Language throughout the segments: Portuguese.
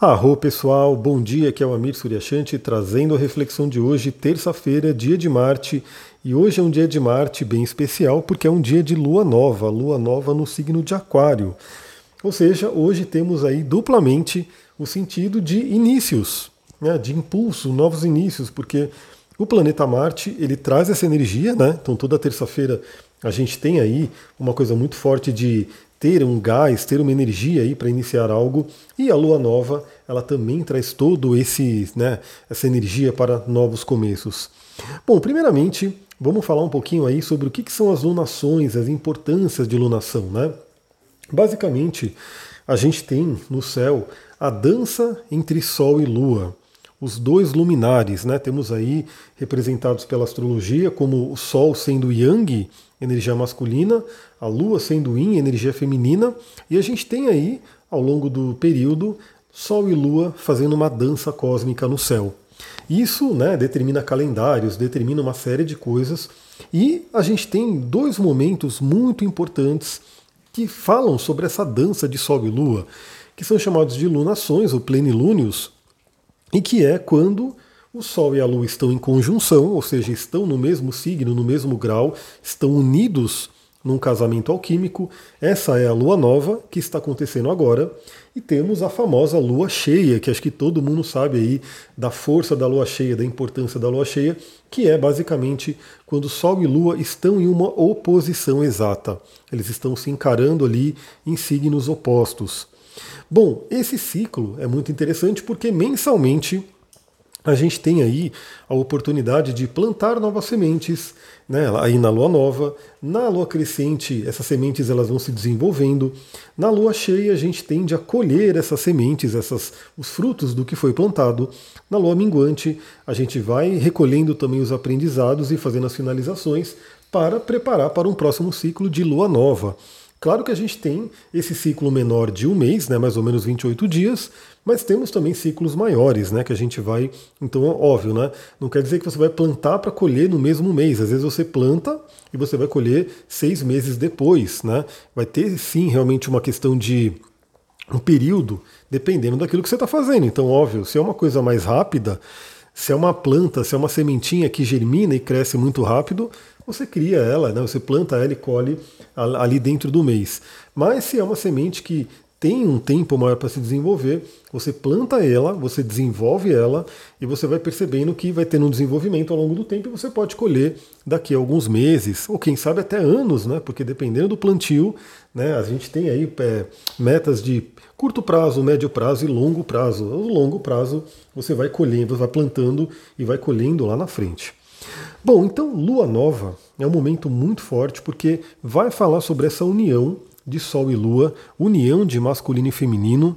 Arro pessoal, bom dia, aqui é o Amir Suryashanti trazendo a reflexão de hoje, terça-feira, dia de Marte. E hoje é um dia de Marte bem especial porque é um dia de lua nova, lua nova no signo de Aquário. Ou seja, hoje temos aí duplamente o sentido de inícios, né, de impulso, novos inícios, porque o planeta Marte ele traz essa energia, né? Então toda terça-feira a gente tem aí uma coisa muito forte de ter um gás, ter uma energia aí para iniciar algo. E a lua nova, ela também traz todo esse, né, essa energia para novos começos. Bom, primeiramente, vamos falar um pouquinho aí sobre o que, que são as lunações, as importâncias de lunação, né? Basicamente, a gente tem no céu a dança entre Sol e Lua os dois luminares, né? Temos aí representados pela astrologia como o Sol sendo Yang, energia masculina, a Lua sendo Yin, energia feminina, e a gente tem aí, ao longo do período, Sol e Lua fazendo uma dança cósmica no céu. Isso né, determina calendários, determina uma série de coisas, e a gente tem dois momentos muito importantes que falam sobre essa dança de Sol e Lua, que são chamados de lunações, ou plenilúnios, e que é quando o Sol e a Lua estão em conjunção, ou seja, estão no mesmo signo, no mesmo grau, estão unidos num casamento alquímico. Essa é a lua nova que está acontecendo agora. E temos a famosa lua cheia, que acho que todo mundo sabe aí da força da lua cheia, da importância da lua cheia, que é basicamente quando Sol e Lua estão em uma oposição exata. Eles estão se encarando ali em signos opostos. Bom, esse ciclo é muito interessante porque mensalmente a gente tem aí a oportunidade de plantar novas sementes, né, aí na lua nova, na lua crescente essas sementes elas vão se desenvolvendo, na lua cheia a gente tende a colher essas sementes, essas, os frutos do que foi plantado, na lua minguante a gente vai recolhendo também os aprendizados e fazendo as finalizações para preparar para um próximo ciclo de lua nova. Claro que a gente tem esse ciclo menor de um mês, né, mais ou menos 28 dias, mas temos também ciclos maiores, né, que a gente vai. Então, óbvio, né, não quer dizer que você vai plantar para colher no mesmo mês. Às vezes você planta e você vai colher seis meses depois. Né? Vai ter sim realmente uma questão de um período, dependendo daquilo que você está fazendo. Então, óbvio, se é uma coisa mais rápida, se é uma planta, se é uma sementinha que germina e cresce muito rápido, você cria ela, né? você planta ela e colhe ali dentro do mês. Mas se é uma semente que tem um tempo maior para se desenvolver, você planta ela, você desenvolve ela e você vai percebendo que vai tendo um desenvolvimento ao longo do tempo e você pode colher daqui a alguns meses, ou quem sabe até anos, né? Porque dependendo do plantio, né, a gente tem aí é, metas de curto prazo, médio prazo e longo prazo. O longo prazo você vai colhendo, vai plantando e vai colhendo lá na frente. Bom, então lua nova é um momento muito forte porque vai falar sobre essa união de Sol e Lua, união de masculino e feminino,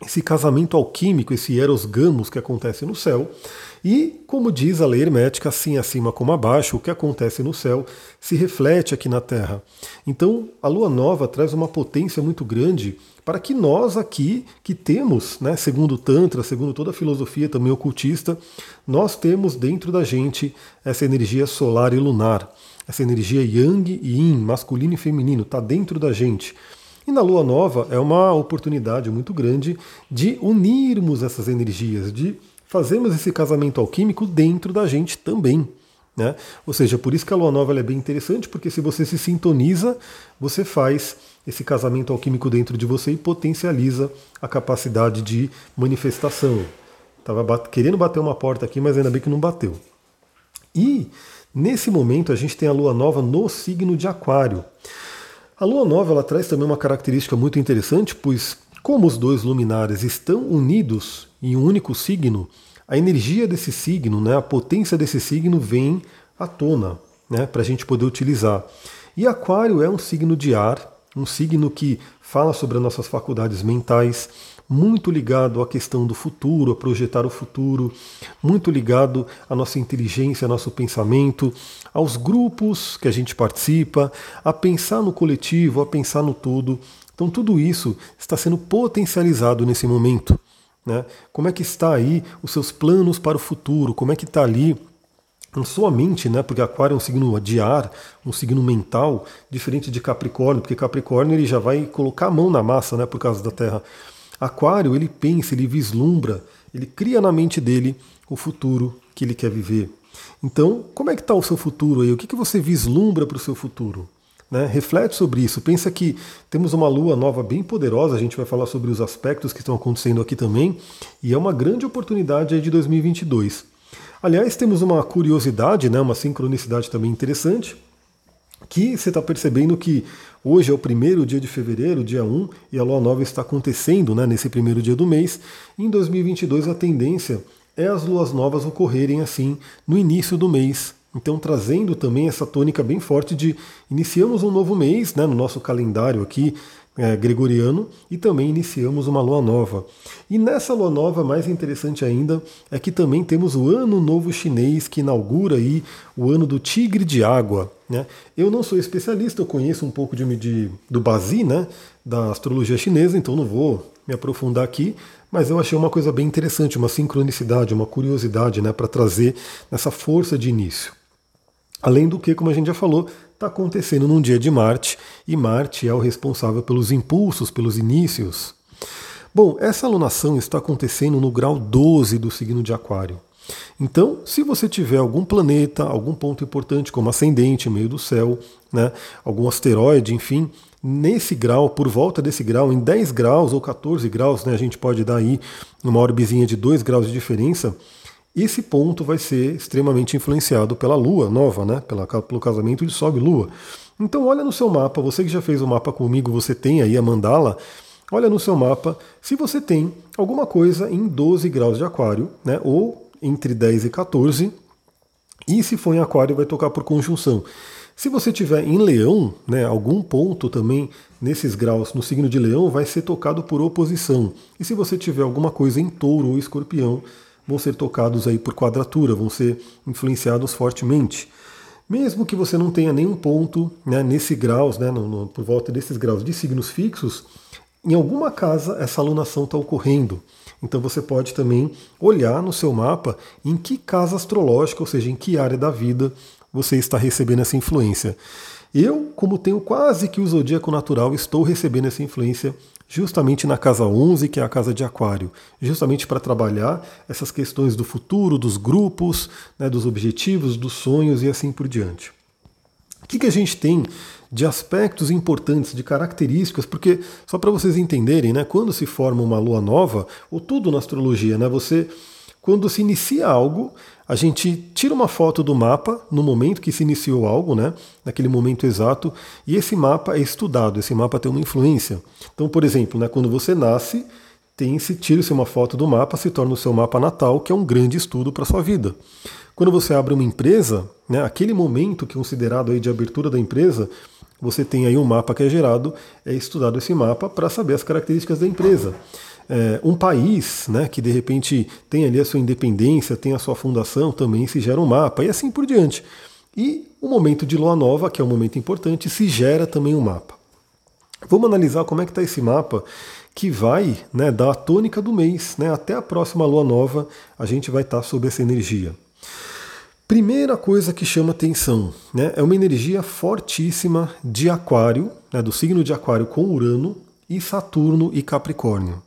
esse casamento alquímico, esse eros gamos que acontece no céu. E, como diz a lei hermética, assim acima como abaixo, o que acontece no céu se reflete aqui na Terra. Então, a lua nova traz uma potência muito grande para que nós aqui, que temos, né, segundo o Tantra, segundo toda a filosofia também ocultista, nós temos dentro da gente essa energia solar e lunar, essa energia yang e yin, masculino e feminino, está dentro da gente. E na lua nova é uma oportunidade muito grande de unirmos essas energias, de fazermos esse casamento alquímico dentro da gente também. Né? Ou seja, por isso que a lua nova é bem interessante, porque se você se sintoniza, você faz esse casamento alquímico dentro de você e potencializa a capacidade de manifestação. Estava querendo bater uma porta aqui, mas ainda bem que não bateu. E nesse momento a gente tem a lua nova no signo de Aquário. A lua nova ela traz também uma característica muito interessante, pois como os dois luminares estão unidos em um único signo, a energia desse signo, né, a potência desse signo vem à tona né, para a gente poder utilizar. E Aquário é um signo de ar, um signo que fala sobre as nossas faculdades mentais, muito ligado à questão do futuro, a projetar o futuro, muito ligado à nossa inteligência, ao nosso pensamento, aos grupos que a gente participa, a pensar no coletivo, a pensar no todo. Então tudo isso está sendo potencializado nesse momento. Né? Como é que está aí os seus planos para o futuro? Como é que está ali em sua mente, né? Porque Aquário é um signo de ar, um signo mental, diferente de Capricórnio, porque Capricórnio ele já vai colocar a mão na massa, né? Por causa da Terra. Aquário, ele pensa, ele vislumbra, ele cria na mente dele o futuro que ele quer viver. Então, como é que está o seu futuro aí? O que, que você vislumbra para o seu futuro? Né? Reflete sobre isso. Pensa que temos uma lua nova bem poderosa. A gente vai falar sobre os aspectos que estão acontecendo aqui também. E é uma grande oportunidade aí de 2022. Aliás, temos uma curiosidade, né? uma sincronicidade também interessante. Que você está percebendo que hoje é o primeiro dia de fevereiro, dia 1, e a lua nova está acontecendo né, nesse primeiro dia do mês. Em 2022, a tendência é as luas novas ocorrerem assim no início do mês. Então, trazendo também essa tônica bem forte de iniciamos um novo mês né, no nosso calendário aqui é, gregoriano e também iniciamos uma lua nova. E nessa lua nova, mais interessante ainda, é que também temos o Ano Novo Chinês que inaugura aí o ano do Tigre de Água. Né? Eu não sou especialista, eu conheço um pouco de, de do Bazi, né, da astrologia chinesa, então não vou me aprofundar aqui, mas eu achei uma coisa bem interessante, uma sincronicidade, uma curiosidade né, para trazer essa força de início. Além do que, como a gente já falou, está acontecendo num dia de Marte, e Marte é o responsável pelos impulsos, pelos inícios. Bom, essa alunação está acontecendo no grau 12 do signo de Aquário. Então, se você tiver algum planeta, algum ponto importante, como ascendente, meio do céu, né, algum asteroide, enfim, nesse grau, por volta desse grau, em 10 graus ou 14 graus, né, a gente pode dar aí uma orbezinha de 2 graus de diferença, esse ponto vai ser extremamente influenciado pela Lua nova, né, pela, pelo casamento de Sol e Lua. Então olha no seu mapa, você que já fez o mapa comigo, você tem aí a mandala, olha no seu mapa se você tem alguma coisa em 12 graus de aquário, né, ou entre 10 e 14, e se for em aquário vai tocar por conjunção. Se você tiver em leão, né, algum ponto também nesses graus no signo de leão vai ser tocado por oposição. E se você tiver alguma coisa em touro ou escorpião, vão ser tocados aí por quadratura, vão ser influenciados fortemente. Mesmo que você não tenha nenhum ponto né, nesse graus, né, no, no, por volta desses graus de signos fixos, em alguma casa essa alunação está ocorrendo. Então você pode também olhar no seu mapa em que casa astrológica, ou seja, em que área da vida você está recebendo essa influência. Eu, como tenho quase que o zodíaco natural, estou recebendo essa influência justamente na casa 11, que é a casa de Aquário, justamente para trabalhar essas questões do futuro, dos grupos, né, dos objetivos, dos sonhos e assim por diante. O que, que a gente tem de aspectos importantes, de características, porque só para vocês entenderem, né, quando se forma uma lua nova, ou tudo na astrologia, né, você quando se inicia algo, a gente tira uma foto do mapa no momento que se iniciou algo, né? Naquele momento exato, e esse mapa é estudado, esse mapa tem uma influência. Então, por exemplo, né, quando você nasce, tem se tira-se uma foto do mapa, se torna o seu mapa natal, que é um grande estudo para sua vida. Quando você abre uma empresa, né, aquele momento que é considerado aí de abertura da empresa, você tem aí um mapa que é gerado, é estudado esse mapa para saber as características da empresa é, um país né, que de repente tem ali a sua independência, tem a sua fundação, também se gera um mapa e assim por diante. E o momento de lua nova, que é um momento importante, se gera também um mapa. Vamos analisar como é que está esse mapa que vai né, dar a tônica do mês. Né, até a próxima lua nova a gente vai estar tá sob essa energia. Primeira coisa que chama atenção né, é uma energia fortíssima de Aquário, né, do signo de Aquário com Urano e Saturno e Capricórnio.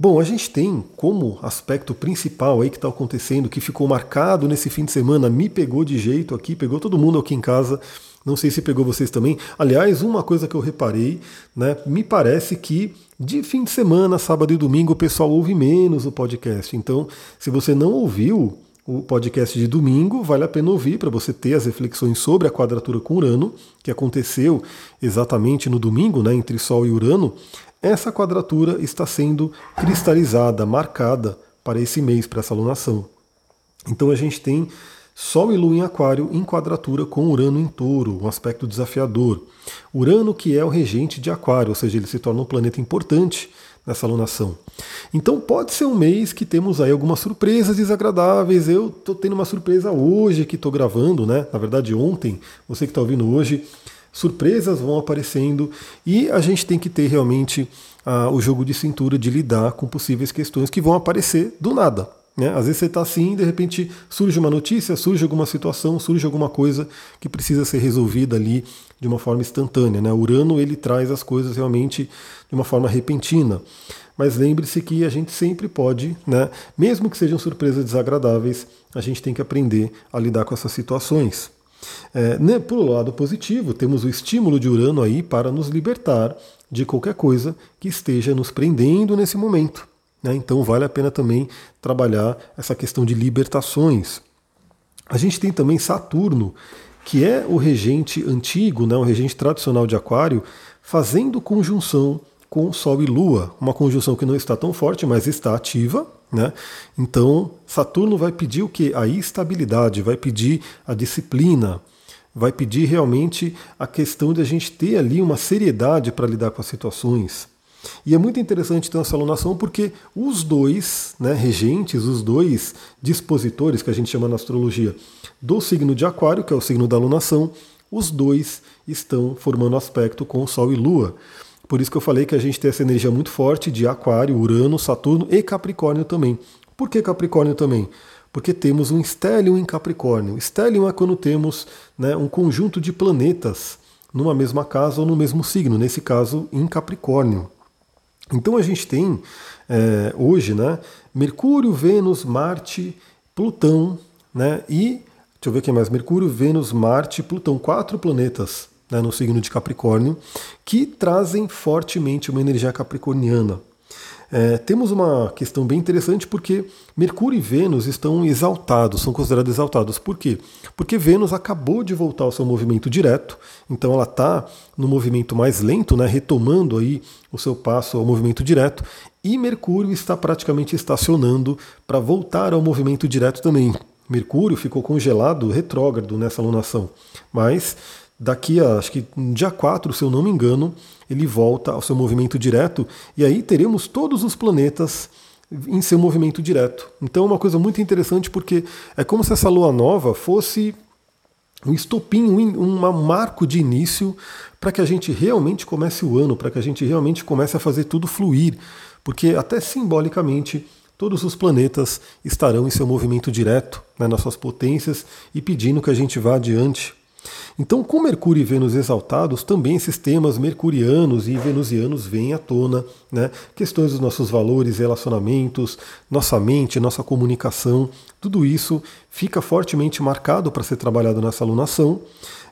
Bom, a gente tem como aspecto principal aí que está acontecendo, que ficou marcado nesse fim de semana, me pegou de jeito aqui, pegou todo mundo aqui em casa. Não sei se pegou vocês também. Aliás, uma coisa que eu reparei, né? Me parece que de fim de semana, sábado e domingo, o pessoal ouve menos o podcast. Então, se você não ouviu o podcast de domingo, vale a pena ouvir para você ter as reflexões sobre a quadratura com Urano, que aconteceu exatamente no domingo, né, entre Sol e Urano essa quadratura está sendo cristalizada, marcada para esse mês, para essa alunação. Então a gente tem Sol e Lua em Aquário em quadratura com Urano em Touro, um aspecto desafiador. Urano que é o regente de Aquário, ou seja, ele se torna um planeta importante nessa alunação. Então pode ser um mês que temos aí algumas surpresas desagradáveis. Eu estou tendo uma surpresa hoje que estou gravando, né? Na verdade ontem, você que está ouvindo hoje, surpresas vão aparecendo e a gente tem que ter realmente ah, o jogo de cintura de lidar com possíveis questões que vão aparecer do nada. Né? Às vezes você está assim, de repente surge uma notícia, surge alguma situação, surge alguma coisa que precisa ser resolvida ali de uma forma instantânea. Né? Urano ele traz as coisas realmente de uma forma repentina. mas lembre-se que a gente sempre pode, né, mesmo que sejam surpresas desagradáveis, a gente tem que aprender a lidar com essas situações. É, né, por lado positivo, temos o estímulo de Urano aí para nos libertar de qualquer coisa que esteja nos prendendo nesse momento. Né? Então vale a pena também trabalhar essa questão de libertações. A gente tem também Saturno, que é o regente antigo, né, o regente tradicional de Aquário, fazendo conjunção com Sol e Lua, uma conjunção que não está tão forte, mas está ativa. Né? Então, Saturno vai pedir o que? A estabilidade, vai pedir a disciplina, vai pedir realmente a questão de a gente ter ali uma seriedade para lidar com as situações. E é muito interessante ter essa alunação porque os dois né, regentes, os dois dispositores que a gente chama na astrologia do signo de Aquário, que é o signo da alunação, os dois estão formando aspecto com Sol e Lua. Por isso que eu falei que a gente tem essa energia muito forte de Aquário, Urano, Saturno e Capricórnio também. Por que Capricórnio também? Porque temos um stellium em Capricórnio. Stellium é quando temos né, um conjunto de planetas numa mesma casa ou no mesmo signo, nesse caso em Capricórnio. Então a gente tem é, hoje né, Mercúrio, Vênus, Marte, Plutão né, e Deixa eu ver quem mais. Mercúrio, Vênus, Marte, Plutão, quatro planetas né, no signo de Capricórnio, que trazem fortemente uma energia capricorniana. É, temos uma questão bem interessante porque Mercúrio e Vênus estão exaltados, são considerados exaltados. Por quê? Porque Vênus acabou de voltar ao seu movimento direto, então ela está no movimento mais lento, né, retomando aí o seu passo ao movimento direto, e Mercúrio está praticamente estacionando para voltar ao movimento direto também. Mercúrio ficou congelado, retrógrado nessa alunação. Mas daqui a, acho que no dia 4, se eu não me engano, ele volta ao seu movimento direto e aí teremos todos os planetas em seu movimento direto. Então é uma coisa muito interessante porque é como se essa lua nova fosse um estopim, um, um marco de início para que a gente realmente comece o ano, para que a gente realmente comece a fazer tudo fluir, porque até simbolicamente todos os planetas estarão em seu movimento direto né, nas suas potências e pedindo que a gente vá adiante. Então, com Mercúrio e Vênus exaltados, também esses temas mercurianos e venusianos vêm à tona, né? Questões dos nossos valores, relacionamentos, nossa mente, nossa comunicação, tudo isso fica fortemente marcado para ser trabalhado nessa alunação.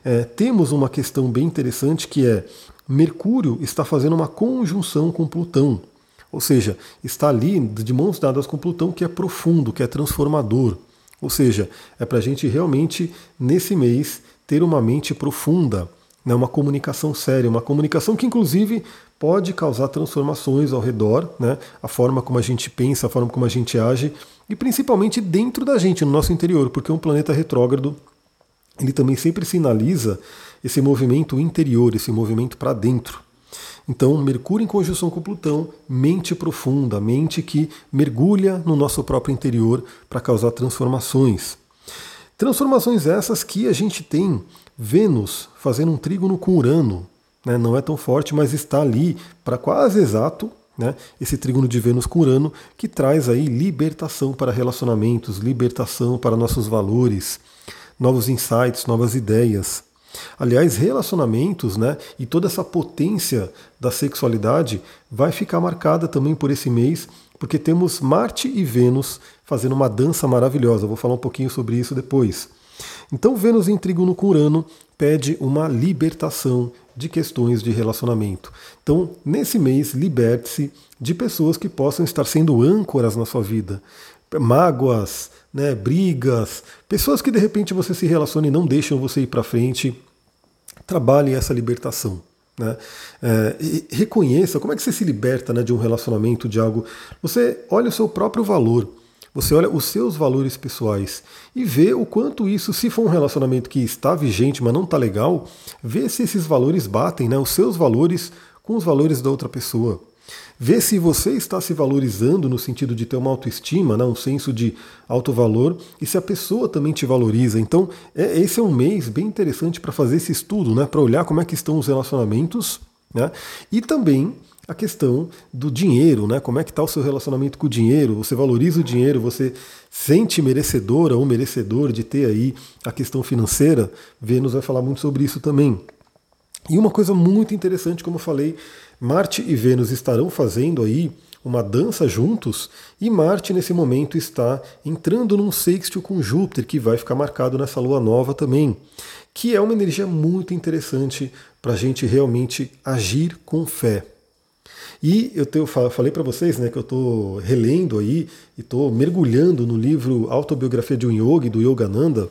É, temos uma questão bem interessante que é Mercúrio está fazendo uma conjunção com Plutão. Ou seja, está ali de mãos dadas com Plutão, que é profundo, que é transformador. Ou seja, é para a gente realmente, nesse mês, ter uma mente profunda, né, uma comunicação séria, uma comunicação que, inclusive, pode causar transformações ao redor, né, a forma como a gente pensa, a forma como a gente age, e principalmente dentro da gente, no nosso interior, porque um planeta retrógrado ele também sempre sinaliza esse movimento interior, esse movimento para dentro. Então, Mercúrio em conjunção com Plutão, mente profunda, mente que mergulha no nosso próprio interior para causar transformações. Transformações essas que a gente tem Vênus fazendo um trígono com Urano. Né? Não é tão forte, mas está ali para quase exato né? esse trígono de Vênus com Urano, que traz aí libertação para relacionamentos, libertação para nossos valores, novos insights, novas ideias. Aliás, relacionamentos né, e toda essa potência da sexualidade vai ficar marcada também por esse mês, porque temos Marte e Vênus fazendo uma dança maravilhosa. Vou falar um pouquinho sobre isso depois. Então, Vênus em trígono com Urano pede uma libertação de questões de relacionamento. Então, nesse mês, liberte-se de pessoas que possam estar sendo âncoras na sua vida. Mágoas, né, brigas, pessoas que de repente você se relaciona e não deixam você ir para frente trabalhe essa libertação. Né? É, reconheça como é que você se liberta né, de um relacionamento, de algo. Você olha o seu próprio valor, você olha os seus valores pessoais e vê o quanto isso, se for um relacionamento que está vigente, mas não está legal, vê se esses valores batem, né, os seus valores com os valores da outra pessoa. Ver se você está se valorizando no sentido de ter uma autoestima, né, um senso de alto valor, e se a pessoa também te valoriza. Então, é, esse é um mês bem interessante para fazer esse estudo, né, para olhar como é que estão os relacionamentos, né, e também a questão do dinheiro, né? Como é que está o seu relacionamento com o dinheiro? Você valoriza o dinheiro? Você sente merecedora ou merecedor de ter aí a questão financeira? Vênus vai falar muito sobre isso também. E uma coisa muito interessante, como eu falei, Marte e Vênus estarão fazendo aí uma dança juntos, e Marte nesse momento está entrando num sextil com Júpiter, que vai ficar marcado nessa lua nova também, que é uma energia muito interessante para a gente realmente agir com fé. E eu, te, eu falei para vocês né, que eu estou relendo aí e estou mergulhando no livro Autobiografia de um Yogi, do Yogananda,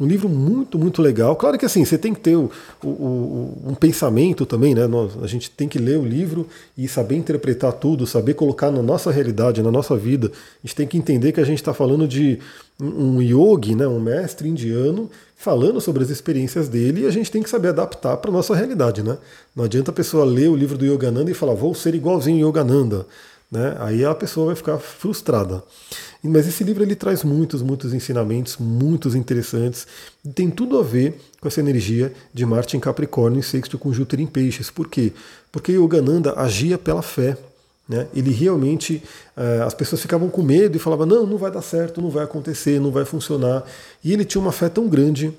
um livro muito, muito legal. Claro que assim, você tem que ter o, o, um pensamento também, né? Nós, a gente tem que ler o livro e saber interpretar tudo, saber colocar na nossa realidade, na nossa vida. A gente tem que entender que a gente está falando de um yogi, né? um mestre indiano, falando sobre as experiências dele e a gente tem que saber adaptar para a nossa realidade. Né? Não adianta a pessoa ler o livro do Yogananda e falar, vou ser igualzinho Yogananda. Né? Aí a pessoa vai ficar frustrada. Mas esse livro ele traz muitos, muitos ensinamentos, muitos interessantes. Tem tudo a ver com essa energia de Marte em Capricórnio e sexto com Júpiter em Peixes. Por quê? Porque Yogananda agia pela fé. Né? Ele realmente, uh, as pessoas ficavam com medo e falavam: não, não vai dar certo, não vai acontecer, não vai funcionar. E ele tinha uma fé tão grande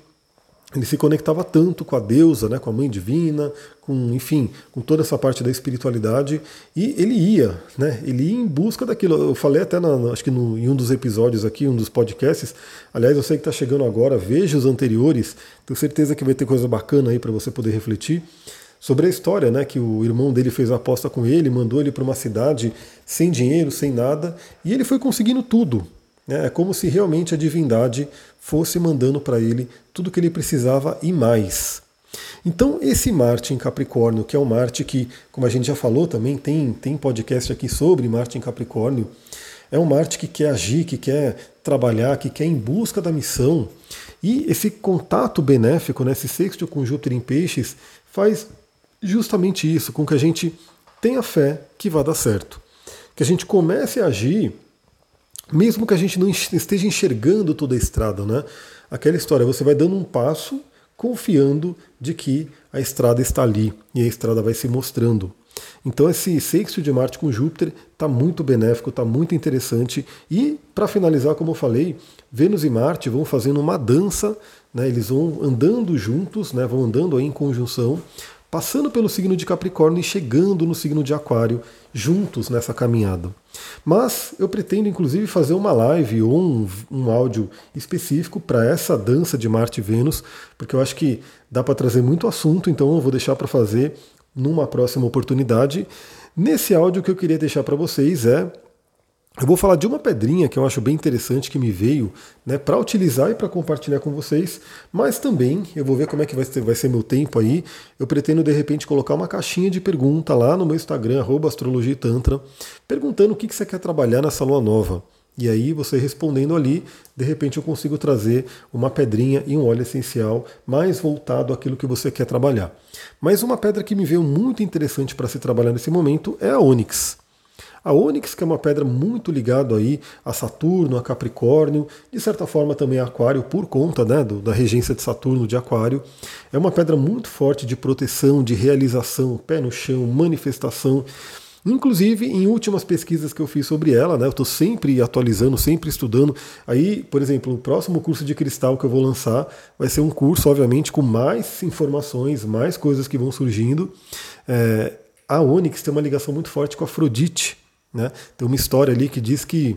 ele se conectava tanto com a deusa, né, com a mãe divina, com, enfim, com toda essa parte da espiritualidade, e ele ia, né, ele ia em busca daquilo. Eu falei até, na, acho que no, em um dos episódios aqui, um dos podcasts, aliás, eu sei que está chegando agora, veja os anteriores, tenho certeza que vai ter coisa bacana aí para você poder refletir sobre a história, né, que o irmão dele fez a aposta com ele, mandou ele para uma cidade sem dinheiro, sem nada, e ele foi conseguindo tudo? É como se realmente a divindade fosse mandando para ele tudo o que ele precisava e mais. Então, esse Marte em Capricórnio, que é um Marte que, como a gente já falou também, tem, tem podcast aqui sobre Marte em Capricórnio, é um Marte que quer agir, que quer trabalhar, que quer em busca da missão. E esse contato benéfico, né, esse sexto com Júpiter em Peixes, faz justamente isso, com que a gente tenha fé que vai dar certo. Que a gente comece a agir mesmo que a gente não esteja enxergando toda a estrada, né? Aquela história, você vai dando um passo confiando de que a estrada está ali e a estrada vai se mostrando. Então esse sexto de Marte com Júpiter está muito benéfico, está muito interessante. E para finalizar, como eu falei, Vênus e Marte vão fazendo uma dança, né? eles vão andando juntos, né? vão andando aí em conjunção, passando pelo signo de Capricórnio e chegando no signo de Aquário, juntos nessa caminhada. Mas eu pretendo inclusive fazer uma live ou um, um áudio específico para essa dança de Marte e Vênus, porque eu acho que dá para trazer muito assunto, então eu vou deixar para fazer numa próxima oportunidade. Nesse áudio que eu queria deixar para vocês é eu vou falar de uma pedrinha que eu acho bem interessante que me veio né, para utilizar e para compartilhar com vocês, mas também eu vou ver como é que vai ser, vai ser meu tempo aí. Eu pretendo de repente colocar uma caixinha de pergunta lá no meu Instagram, astrologia tantra, perguntando o que, que você quer trabalhar nessa lua nova. E aí você respondendo ali, de repente eu consigo trazer uma pedrinha e um óleo essencial mais voltado àquilo que você quer trabalhar. Mas uma pedra que me veio muito interessante para se trabalhar nesse momento é a ônix. A ônix, que é uma pedra muito ligada aí a Saturno, a Capricórnio, de certa forma também a Aquário, por conta né, do, da regência de Saturno de Aquário, é uma pedra muito forte de proteção, de realização, pé no chão, manifestação. Inclusive, em últimas pesquisas que eu fiz sobre ela, né, eu estou sempre atualizando, sempre estudando. Aí, por exemplo, o próximo curso de cristal que eu vou lançar vai ser um curso, obviamente, com mais informações, mais coisas que vão surgindo. É, a Onyx tem uma ligação muito forte com a Afrodite, né? Tem uma história ali que diz que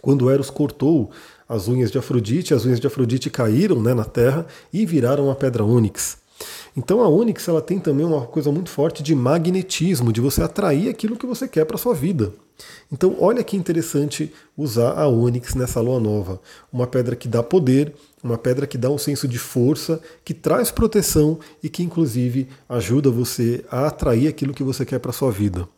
quando Eros cortou as unhas de Afrodite, as unhas de Afrodite caíram né, na terra e viraram a pedra ônix. Então a ônix ela tem também uma coisa muito forte de magnetismo, de você atrair aquilo que você quer para sua vida. Então olha que interessante usar a ônix nessa lua nova, uma pedra que dá poder, uma pedra que dá um senso de força, que traz proteção e que inclusive ajuda você a atrair aquilo que você quer para sua vida.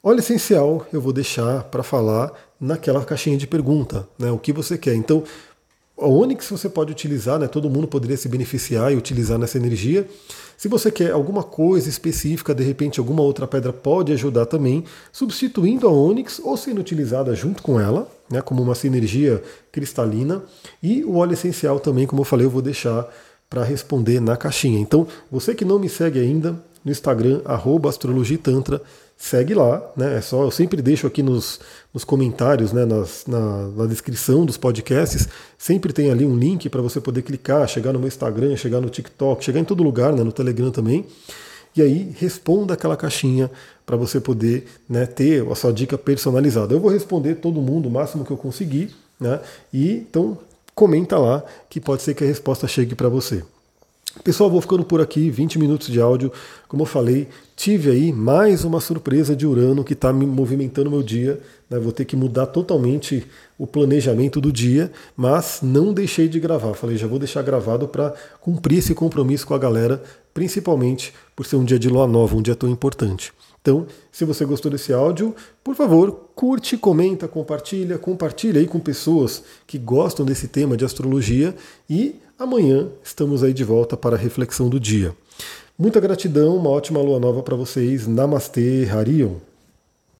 Óleo essencial eu vou deixar para falar naquela caixinha de pergunta, né? O que você quer. Então, a Onix você pode utilizar, né? Todo mundo poderia se beneficiar e utilizar nessa energia. Se você quer alguma coisa específica, de repente alguma outra pedra pode ajudar também, substituindo a Onix ou sendo utilizada junto com ela, né? Como uma sinergia cristalina. E o óleo essencial também, como eu falei, eu vou deixar para responder na caixinha. Então, você que não me segue ainda no Instagram, astrologitantra, segue lá, né? É só, eu sempre deixo aqui nos, nos comentários, né? Nas, na, na, descrição dos podcasts, sempre tem ali um link para você poder clicar, chegar no meu Instagram, chegar no TikTok, chegar em todo lugar, né? No Telegram também. e aí responda aquela caixinha para você poder né, ter a sua dica personalizada. Eu vou responder todo mundo o máximo que eu conseguir, né? E então comenta lá que pode ser que a resposta chegue para você. Pessoal, vou ficando por aqui, 20 minutos de áudio. Como eu falei, tive aí mais uma surpresa de Urano que está me movimentando meu dia. Né? Vou ter que mudar totalmente o planejamento do dia, mas não deixei de gravar. Falei, já vou deixar gravado para cumprir esse compromisso com a galera, principalmente por ser um dia de lua nova, um dia tão importante. Então, se você gostou desse áudio, por favor, curte, comenta, compartilha, compartilha aí com pessoas que gostam desse tema de astrologia e amanhã estamos aí de volta para a reflexão do dia. Muita gratidão, uma ótima lua nova para vocês. Namastê, Harion.